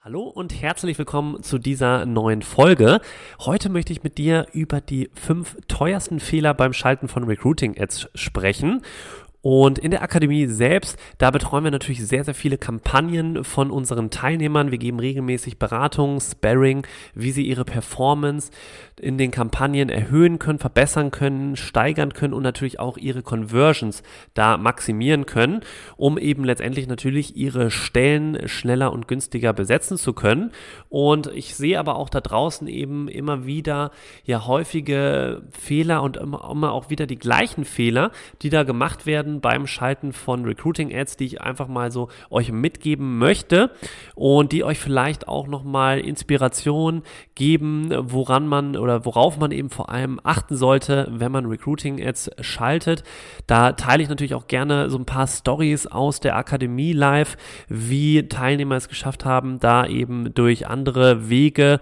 Hallo und herzlich willkommen zu dieser neuen Folge. Heute möchte ich mit dir über die fünf teuersten Fehler beim Schalten von Recruiting-Ads sprechen und in der Akademie selbst, da betreuen wir natürlich sehr, sehr viele Kampagnen von unseren Teilnehmern. Wir geben regelmäßig Beratung, Sparring, wie sie ihre Performance in den Kampagnen erhöhen können, verbessern können, steigern können und natürlich auch ihre Conversions da maximieren können, um eben letztendlich natürlich ihre Stellen schneller und günstiger besetzen zu können. Und ich sehe aber auch da draußen eben immer wieder ja häufige Fehler und immer, immer auch wieder die gleichen Fehler, die da gemacht werden werden beim Schalten von Recruiting-Ads, die ich einfach mal so euch mitgeben möchte und die euch vielleicht auch nochmal Inspiration geben, woran man oder worauf man eben vor allem achten sollte, wenn man Recruiting-Ads schaltet. Da teile ich natürlich auch gerne so ein paar Stories aus der Akademie live, wie Teilnehmer es geschafft haben, da eben durch andere Wege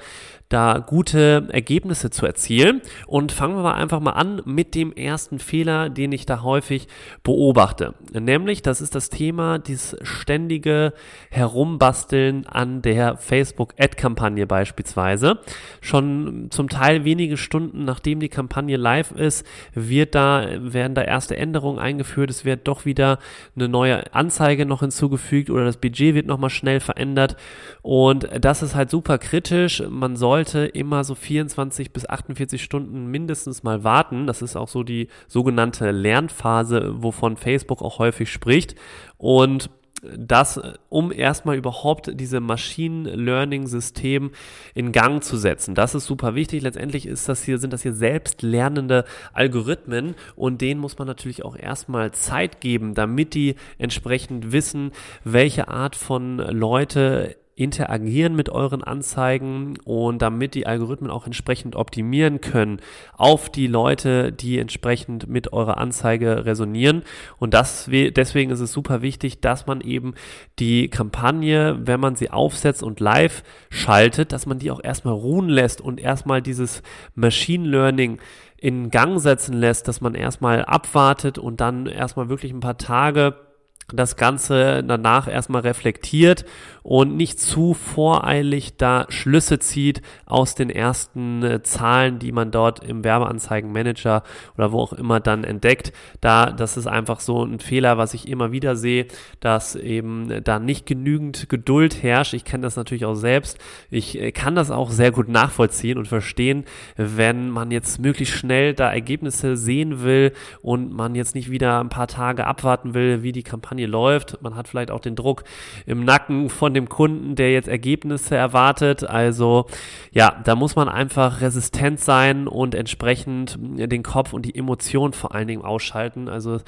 da gute Ergebnisse zu erzielen. Und fangen wir mal einfach mal an mit dem ersten Fehler, den ich da häufig beobachte. Nämlich, das ist das Thema, dieses ständige Herumbasteln an der Facebook-Ad-Kampagne beispielsweise. Schon zum Teil wenige Stunden nachdem die Kampagne live ist, wird da, werden da erste Änderungen eingeführt. Es wird doch wieder eine neue Anzeige noch hinzugefügt oder das Budget wird nochmal schnell verändert. Und das ist halt super kritisch. Man soll sollte immer so 24 bis 48 Stunden mindestens mal warten. Das ist auch so die sogenannte Lernphase, wovon Facebook auch häufig spricht. Und das, um erstmal überhaupt diese Machine Learning System in Gang zu setzen. Das ist super wichtig. Letztendlich ist das hier, sind das hier selbstlernende Algorithmen und denen muss man natürlich auch erstmal Zeit geben, damit die entsprechend wissen, welche Art von Leute interagieren mit euren Anzeigen und damit die Algorithmen auch entsprechend optimieren können auf die Leute, die entsprechend mit eurer Anzeige resonieren. Und das, deswegen ist es super wichtig, dass man eben die Kampagne, wenn man sie aufsetzt und live schaltet, dass man die auch erstmal ruhen lässt und erstmal dieses Machine Learning in Gang setzen lässt, dass man erstmal abwartet und dann erstmal wirklich ein paar Tage das Ganze danach erstmal reflektiert und nicht zu voreilig da Schlüsse zieht aus den ersten äh, Zahlen, die man dort im Werbeanzeigenmanager oder wo auch immer dann entdeckt. Da, das ist einfach so ein Fehler, was ich immer wieder sehe, dass eben da nicht genügend Geduld herrscht. Ich kenne das natürlich auch selbst. Ich äh, kann das auch sehr gut nachvollziehen und verstehen, wenn man jetzt möglichst schnell da Ergebnisse sehen will und man jetzt nicht wieder ein paar Tage abwarten will, wie die Kampagne Kampagne läuft. Man hat vielleicht auch den Druck im Nacken von dem Kunden, der jetzt Ergebnisse erwartet. Also ja, da muss man einfach resistent sein und entsprechend den Kopf und die Emotionen vor allen Dingen ausschalten. Also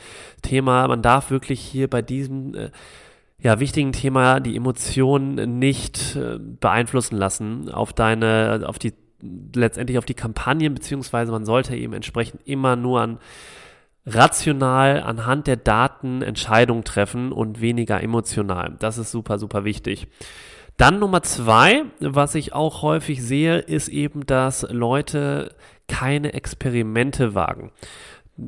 Thema, man darf wirklich hier bei diesem äh, ja, wichtigen Thema die Emotionen nicht äh, beeinflussen lassen auf deine, auf die letztendlich auf die Kampagnen, beziehungsweise man sollte eben entsprechend immer nur an rational anhand der Daten Entscheidungen treffen und weniger emotional. Das ist super, super wichtig. Dann Nummer zwei, was ich auch häufig sehe, ist eben, dass Leute keine Experimente wagen.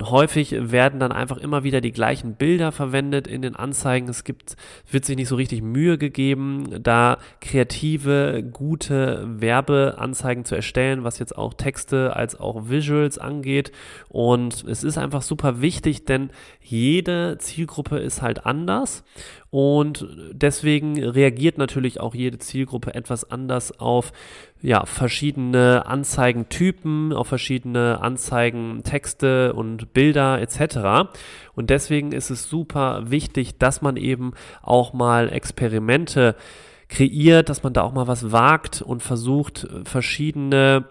Häufig werden dann einfach immer wieder die gleichen Bilder verwendet in den Anzeigen. Es gibt, wird sich nicht so richtig Mühe gegeben, da kreative, gute Werbeanzeigen zu erstellen, was jetzt auch Texte als auch Visuals angeht. Und es ist einfach super wichtig, denn jede Zielgruppe ist halt anders und deswegen reagiert natürlich auch jede Zielgruppe etwas anders auf ja, verschiedene Anzeigentypen, auf verschiedene Anzeigentexte und Bilder etc. Und deswegen ist es super wichtig, dass man eben auch mal Experimente kreiert, dass man da auch mal was wagt und versucht, verschiedene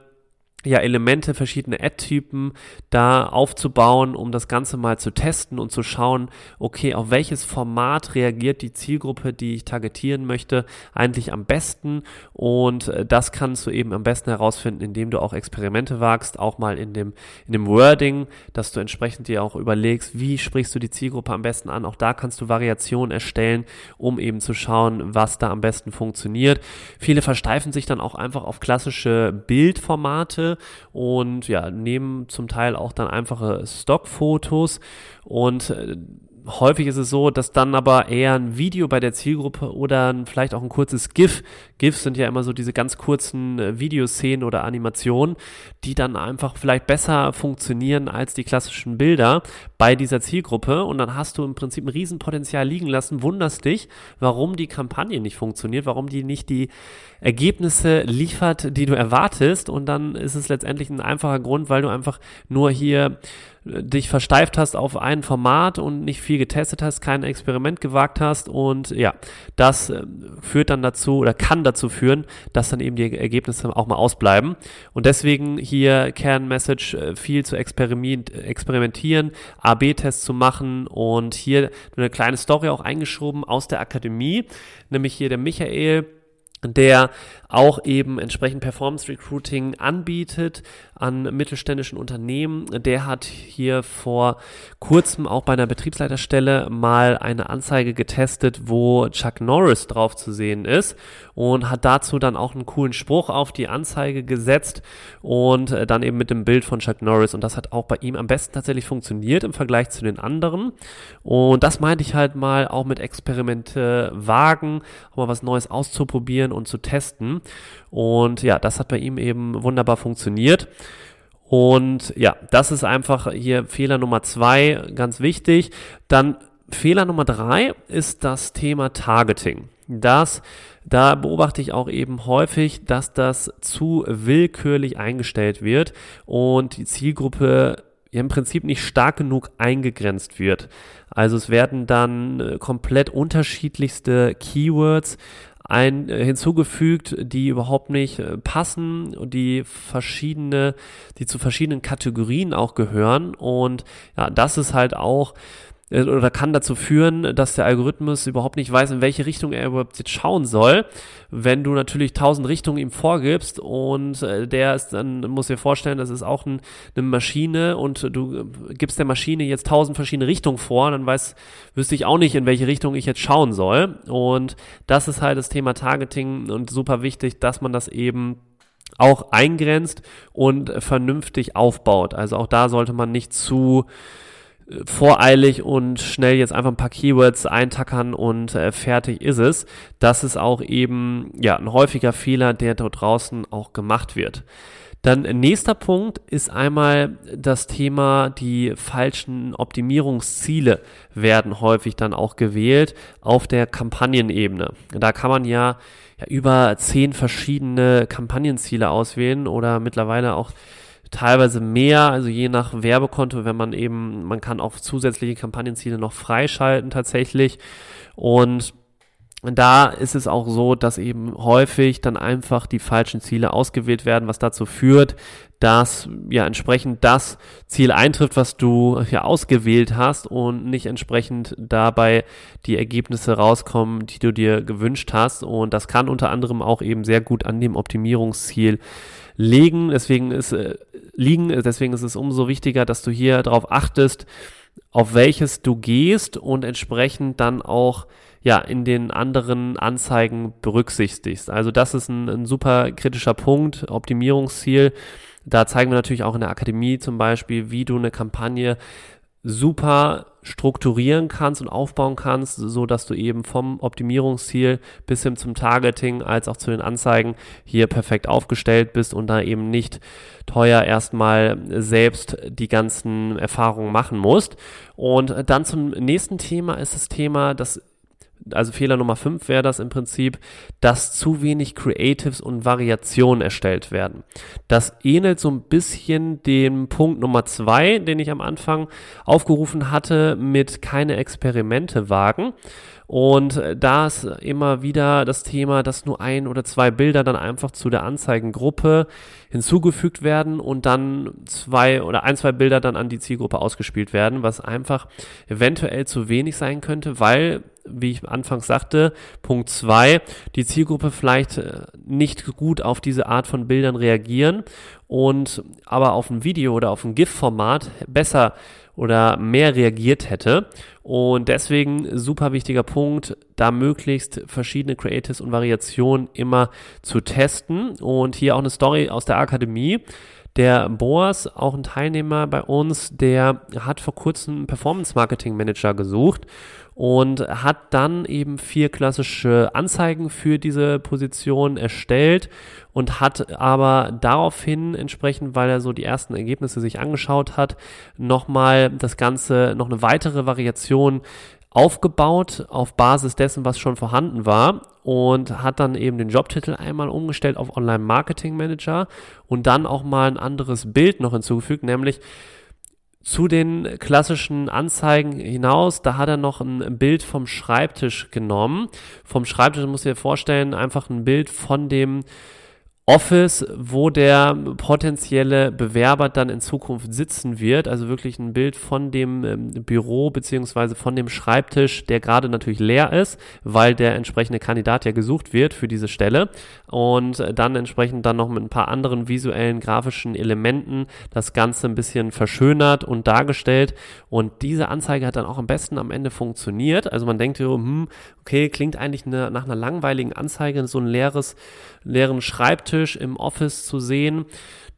ja, Elemente, verschiedene Ad-Typen da aufzubauen, um das Ganze mal zu testen und zu schauen, okay, auf welches Format reagiert die Zielgruppe, die ich targetieren möchte, eigentlich am besten. Und äh, das kannst du eben am besten herausfinden, indem du auch Experimente wagst, auch mal in dem, in dem Wording, dass du entsprechend dir auch überlegst, wie sprichst du die Zielgruppe am besten an. Auch da kannst du Variationen erstellen, um eben zu schauen, was da am besten funktioniert. Viele versteifen sich dann auch einfach auf klassische Bildformate und ja, nehmen zum Teil auch dann einfache Stockfotos. Und äh, häufig ist es so, dass dann aber eher ein Video bei der Zielgruppe oder vielleicht auch ein kurzes GIF, GIFs sind ja immer so diese ganz kurzen äh, Videoszenen oder Animationen, die dann einfach vielleicht besser funktionieren als die klassischen Bilder bei dieser Zielgruppe. Und dann hast du im Prinzip ein Riesenpotenzial liegen lassen, wunderst dich, warum die Kampagne nicht funktioniert, warum die nicht die Ergebnisse liefert, die du erwartest. Und dann ist es letztendlich ein einfacher Grund, weil du einfach nur hier dich versteift hast auf ein Format und nicht viel getestet hast, kein Experiment gewagt hast und ja, das äh, führt dann dazu oder kann dazu führen, dass dann eben die Ergebnisse auch mal ausbleiben. Und deswegen hier Kernmessage äh, viel zu experimentieren, AB-Tests zu machen und hier eine kleine Story auch eingeschoben aus der Akademie, nämlich hier der Michael, der auch eben entsprechend Performance Recruiting anbietet an mittelständischen Unternehmen. Der hat hier vor kurzem auch bei einer Betriebsleiterstelle mal eine Anzeige getestet, wo Chuck Norris drauf zu sehen ist und hat dazu dann auch einen coolen Spruch auf die Anzeige gesetzt und äh, dann eben mit dem Bild von Chuck Norris und das hat auch bei ihm am besten tatsächlich funktioniert im Vergleich zu den anderen und das meinte ich halt mal auch mit Experimente wagen, auch mal was Neues auszuprobieren und zu testen und ja, das hat bei ihm eben wunderbar funktioniert. Und ja, das ist einfach hier Fehler Nummer zwei, ganz wichtig. Dann Fehler Nummer drei ist das Thema Targeting. Das, da beobachte ich auch eben häufig, dass das zu willkürlich eingestellt wird und die Zielgruppe im Prinzip nicht stark genug eingegrenzt wird. Also es werden dann äh, komplett unterschiedlichste Keywords ein, äh, hinzugefügt, die überhaupt nicht äh, passen und die verschiedene, die zu verschiedenen Kategorien auch gehören. Und ja, das ist halt auch oder kann dazu führen, dass der Algorithmus überhaupt nicht weiß, in welche Richtung er überhaupt jetzt schauen soll. Wenn du natürlich tausend Richtungen ihm vorgibst und äh, der ist dann, muss dir vorstellen, das ist auch ein, eine Maschine und du äh, gibst der Maschine jetzt tausend verschiedene Richtungen vor, dann weiß, wüsste ich auch nicht, in welche Richtung ich jetzt schauen soll. Und das ist halt das Thema Targeting und super wichtig, dass man das eben auch eingrenzt und vernünftig aufbaut. Also auch da sollte man nicht zu voreilig und schnell jetzt einfach ein paar Keywords eintackern und äh, fertig ist es. Das ist auch eben ja ein häufiger Fehler, der dort draußen auch gemacht wird. Dann nächster Punkt ist einmal das Thema, die falschen Optimierungsziele werden häufig dann auch gewählt auf der Kampagnenebene. Da kann man ja, ja über zehn verschiedene Kampagnenziele auswählen oder mittlerweile auch teilweise mehr, also je nach Werbekonto, wenn man eben, man kann auch zusätzliche Kampagnenziele noch freischalten tatsächlich. Und da ist es auch so, dass eben häufig dann einfach die falschen Ziele ausgewählt werden, was dazu führt, dass ja entsprechend das Ziel eintrifft, was du ja ausgewählt hast und nicht entsprechend dabei die Ergebnisse rauskommen, die du dir gewünscht hast. Und das kann unter anderem auch eben sehr gut an dem Optimierungsziel legen. Deswegen ist, äh, liegen, deswegen ist es umso wichtiger, dass du hier darauf achtest, auf welches du gehst und entsprechend dann auch ja in den anderen Anzeigen berücksichtigst. Also das ist ein, ein super kritischer Punkt, Optimierungsziel. Da zeigen wir natürlich auch in der Akademie zum Beispiel, wie du eine Kampagne super strukturieren kannst und aufbauen kannst, so dass du eben vom Optimierungsziel bis hin zum Targeting als auch zu den Anzeigen hier perfekt aufgestellt bist und da eben nicht teuer erstmal selbst die ganzen Erfahrungen machen musst. Und dann zum nächsten Thema ist das Thema, das also Fehler Nummer 5 wäre das im Prinzip, dass zu wenig Creatives und Variationen erstellt werden. Das ähnelt so ein bisschen dem Punkt Nummer 2, den ich am Anfang aufgerufen hatte, mit keine Experimente wagen. Und da ist immer wieder das Thema, dass nur ein oder zwei Bilder dann einfach zu der Anzeigengruppe hinzugefügt werden und dann zwei oder ein, zwei Bilder dann an die Zielgruppe ausgespielt werden, was einfach eventuell zu wenig sein könnte, weil wie ich anfangs sagte, Punkt zwei, die Zielgruppe vielleicht äh, nicht gut auf diese Art von Bildern reagieren und aber auf ein Video oder auf ein GIF-Format besser oder mehr reagiert hätte. Und deswegen super wichtiger Punkt, da möglichst verschiedene Creatives und Variationen immer zu testen. Und hier auch eine Story aus der Akademie. Der Boas, auch ein Teilnehmer bei uns, der hat vor kurzem einen Performance Marketing Manager gesucht und hat dann eben vier klassische Anzeigen für diese Position erstellt und hat aber daraufhin entsprechend, weil er so die ersten Ergebnisse sich angeschaut hat, nochmal das Ganze, noch eine weitere Variation aufgebaut auf Basis dessen, was schon vorhanden war und hat dann eben den Jobtitel einmal umgestellt auf Online Marketing Manager und dann auch mal ein anderes Bild noch hinzugefügt, nämlich zu den klassischen Anzeigen hinaus, da hat er noch ein Bild vom Schreibtisch genommen. Vom Schreibtisch muss ich dir vorstellen, einfach ein Bild von dem Office, wo der potenzielle Bewerber dann in Zukunft sitzen wird. Also wirklich ein Bild von dem ähm, Büro beziehungsweise von dem Schreibtisch, der gerade natürlich leer ist, weil der entsprechende Kandidat ja gesucht wird für diese Stelle. Und dann entsprechend dann noch mit ein paar anderen visuellen, grafischen Elementen das Ganze ein bisschen verschönert und dargestellt. Und diese Anzeige hat dann auch am besten am Ende funktioniert. Also man denkt, hm, okay, klingt eigentlich eine, nach einer langweiligen Anzeige, so ein leeres, leeren Schreibtisch Schreibtisch im Office zu sehen.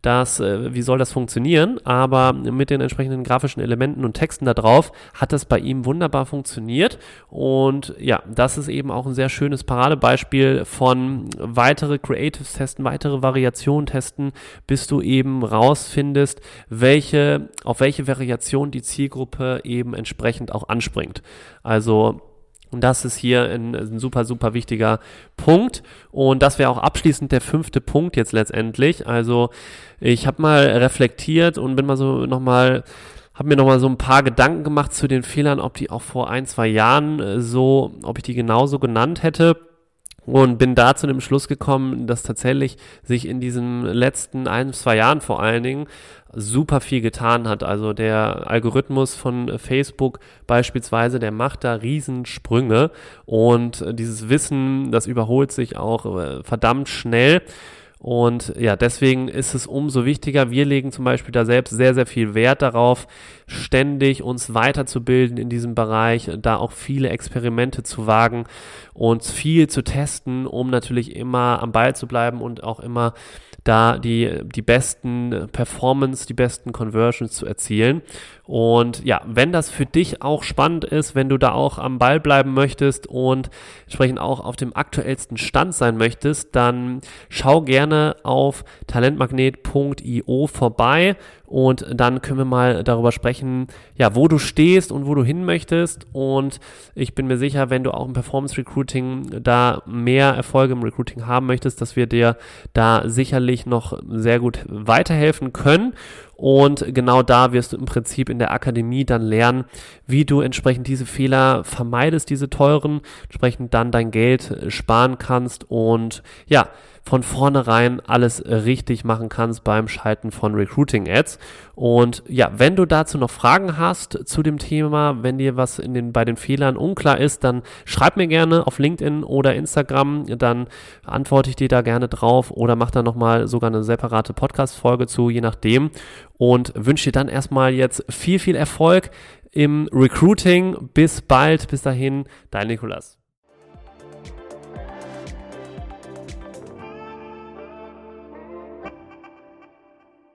Das, äh, wie soll das funktionieren? Aber mit den entsprechenden grafischen Elementen und Texten da drauf hat das bei ihm wunderbar funktioniert. Und ja, das ist eben auch ein sehr schönes Paradebeispiel von weitere Creatives testen, weitere Variationen testen, bis du eben rausfindest, welche, auf welche Variation die Zielgruppe eben entsprechend auch anspringt. Also und das ist hier ein, ein super, super wichtiger Punkt. Und das wäre auch abschließend der fünfte Punkt jetzt letztendlich. Also ich habe mal reflektiert und bin mal so nochmal habe mir nochmal so ein paar Gedanken gemacht zu den Fehlern, ob die auch vor ein, zwei Jahren äh, so, ob ich die genauso genannt hätte. Und bin da zu dem Schluss gekommen, dass tatsächlich sich in diesen letzten ein, zwei Jahren vor allen Dingen super viel getan hat. Also der Algorithmus von Facebook beispielsweise, der macht da Riesensprünge und dieses Wissen, das überholt sich auch äh, verdammt schnell. Und ja, deswegen ist es umso wichtiger. Wir legen zum Beispiel da selbst sehr, sehr viel Wert darauf, ständig uns weiterzubilden in diesem Bereich, da auch viele Experimente zu wagen und viel zu testen, um natürlich immer am Ball zu bleiben und auch immer da die, die besten Performance, die besten Conversions zu erzielen. Und ja, wenn das für dich auch spannend ist, wenn du da auch am Ball bleiben möchtest und entsprechend auch auf dem aktuellsten Stand sein möchtest, dann schau gerne auf talentmagnet.io vorbei und dann können wir mal darüber sprechen, ja, wo du stehst und wo du hin möchtest. Und ich bin mir sicher, wenn du auch im Performance Recruiting da mehr Erfolge im Recruiting haben möchtest, dass wir dir da sicherlich noch sehr gut weiterhelfen können. Und genau da wirst du im Prinzip in der Akademie dann lernen, wie du entsprechend diese Fehler vermeidest, diese teuren, entsprechend dann dein Geld sparen kannst und ja, von vornherein alles richtig machen kannst beim Schalten von Recruiting Ads. Und ja, wenn du dazu noch Fragen hast zu dem Thema, wenn dir was in den, bei den Fehlern unklar ist, dann schreib mir gerne auf LinkedIn oder Instagram, dann antworte ich dir da gerne drauf oder mach da nochmal sogar eine separate Podcast-Folge zu, je nachdem. Und wünsche dir dann erstmal jetzt viel, viel Erfolg im Recruiting. Bis bald. Bis dahin, dein Nikolas.